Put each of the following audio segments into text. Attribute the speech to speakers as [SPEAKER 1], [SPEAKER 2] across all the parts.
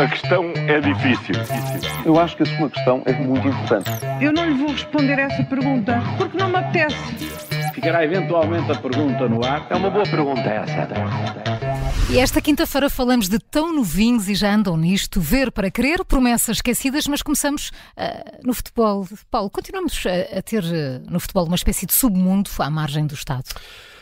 [SPEAKER 1] A questão é difícil.
[SPEAKER 2] Eu acho que a sua questão é muito importante.
[SPEAKER 3] Eu não lhe vou responder essa pergunta porque não me apetece.
[SPEAKER 4] Ficará eventualmente a pergunta no ar.
[SPEAKER 1] É uma boa pergunta essa.
[SPEAKER 5] E esta quinta-feira falamos de tão novinhos e já andam nisto, ver para querer, promessas esquecidas, mas começamos uh, no futebol. Paulo, continuamos a, a ter uh, no futebol uma espécie de submundo à margem do Estado.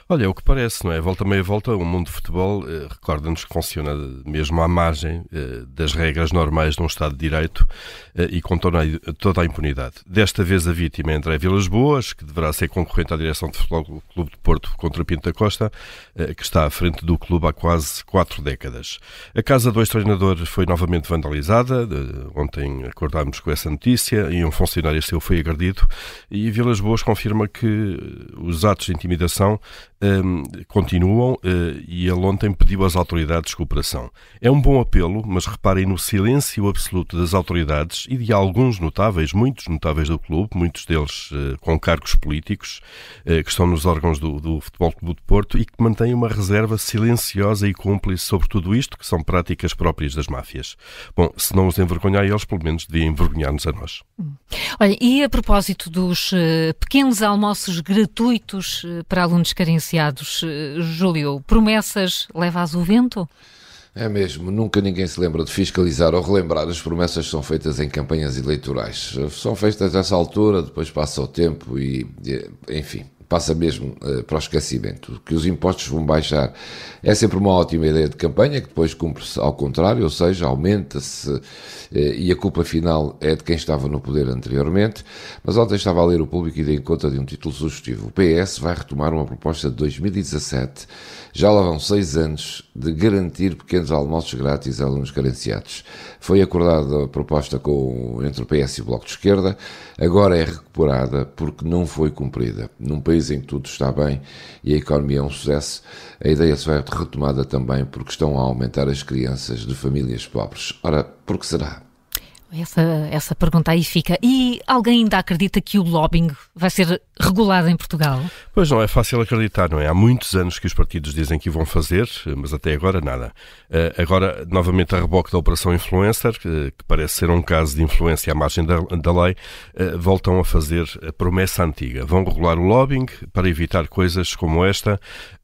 [SPEAKER 6] Olha, é o que parece, não é? Volta meia volta, o mundo de futebol eh, recorda-nos que funciona mesmo à margem eh, das regras normais de um Estado de Direito eh, e com toda a, toda a, impunidade. Desta vez a vítima é André Vilas Boas, que deverá ser concorrente à direção de futebol do Clube de Porto contra Pinto da Costa, eh, que está à frente do clube há quase quatro décadas. A casa do ex-treinador foi novamente vandalizada, ontem acordámos com essa notícia, e um funcionário seu foi agredido, e Vilas Boas confirma que os atos de intimidação um, continuam uh, e ele ontem pediu às autoridades cooperação. É um bom apelo, mas reparem no silêncio absoluto das autoridades e de alguns notáveis, muitos notáveis do clube, muitos deles uh, com cargos políticos, uh, que estão nos órgãos do, do Futebol Clube de Porto e que mantêm uma reserva silenciosa e cúmplice sobre tudo isto, que são práticas próprias das máfias. Bom, se não os envergonhar eles, pelo menos deviam envergonhar-nos a nós.
[SPEAKER 5] Olha, e a propósito dos pequenos almoços gratuitos para alunos carenciados, anunciados. Eh, Júlio, promessas levas o vento?
[SPEAKER 7] É mesmo, nunca ninguém se lembra de fiscalizar ou relembrar as promessas que são feitas em campanhas eleitorais. São feitas nessa altura, depois passa o tempo e, enfim, passa mesmo uh, para o esquecimento. Que os impostos vão baixar é sempre uma ótima ideia de campanha, que depois cumpre-se ao contrário, ou seja, aumenta-se uh, e a culpa final é de quem estava no poder anteriormente. Mas ontem estava a ler o público e dei conta de um título sugestivo. O PS vai retomar uma proposta de 2017 já lá vão seis anos de garantir pequenos almoços grátis a alunos carenciados. Foi acordada a proposta com, entre o PS e o Bloco de Esquerda, agora é recuperada porque não foi cumprida. Num país em que tudo está bem e a economia é um sucesso, a ideia só é retomada também porque estão a aumentar as crianças de famílias pobres. Ora, por que será?
[SPEAKER 5] Essa, essa pergunta aí fica. E alguém ainda acredita que o lobbying vai ser regulado em Portugal?
[SPEAKER 6] Pois não é fácil acreditar, não é? Há muitos anos que os partidos dizem que vão fazer, mas até agora nada. Uh, agora, novamente, a reboque da Operação Influencer, que, parece ser um caso de influência à margem da, da lei, uh, voltam a fazer a promessa antiga. Vão regular o lobbying para evitar coisas como esta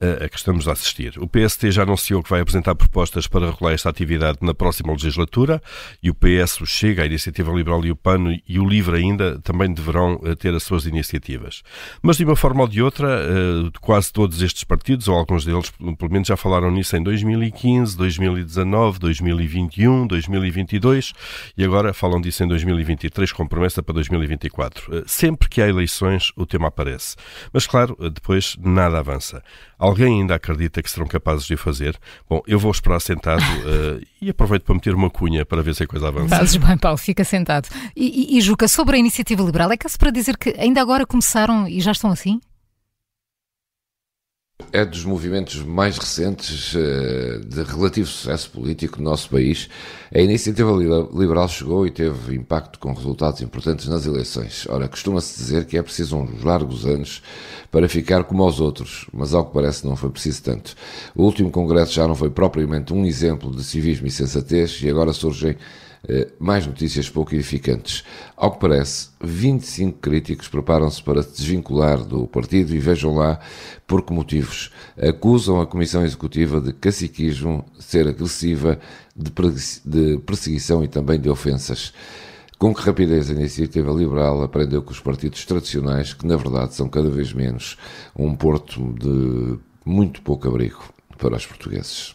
[SPEAKER 6] uh, a que estamos a assistir. O PST já anunciou que vai apresentar propostas para regular esta atividade na próxima legislatura e o PS, o Chega, a Iniciativa Liberal e o PAN e o LIVRE ainda também deverão eh, ter as suas iniciativas. Mas de uma forma ou de outra, eh, quase todos estes partidos, ou alguns deles pelo menos já falaram nisso em 2015, 2019, 2021, 2022 e agora falam disso em 2023 com promessa para 2024. Eh, sempre que há eleições o tema aparece. Mas claro, depois nada avança. Alguém ainda acredita que serão capazes de o fazer? Bom, eu vou esperar sentado e aproveito para meter uma cunha para ver se a coisa avança.
[SPEAKER 5] Fazes bem, Paulo, fica sentado. E, e, e Juca, sobre a iniciativa liberal, é caso para dizer que ainda agora começaram e já estão assim?
[SPEAKER 7] é dos movimentos mais recentes eh, de relativo sucesso político no nosso país. A iniciativa liberal chegou e teve impacto com resultados importantes nas eleições. Ora, costuma-se dizer que é preciso uns largos anos para ficar como aos outros, mas ao que parece não foi preciso tanto. O último congresso já não foi propriamente um exemplo de civismo e sensatez e agora surgem mais notícias pouco edificantes. Ao que parece, 25 críticos preparam-se para se desvincular do partido e vejam lá por que motivos. Acusam a Comissão Executiva de caciquismo, ser agressiva, de perseguição e também de ofensas. Com que rapidez a iniciativa liberal aprendeu com os partidos tradicionais, que na verdade são cada vez menos um porto de muito pouco abrigo para os portugueses.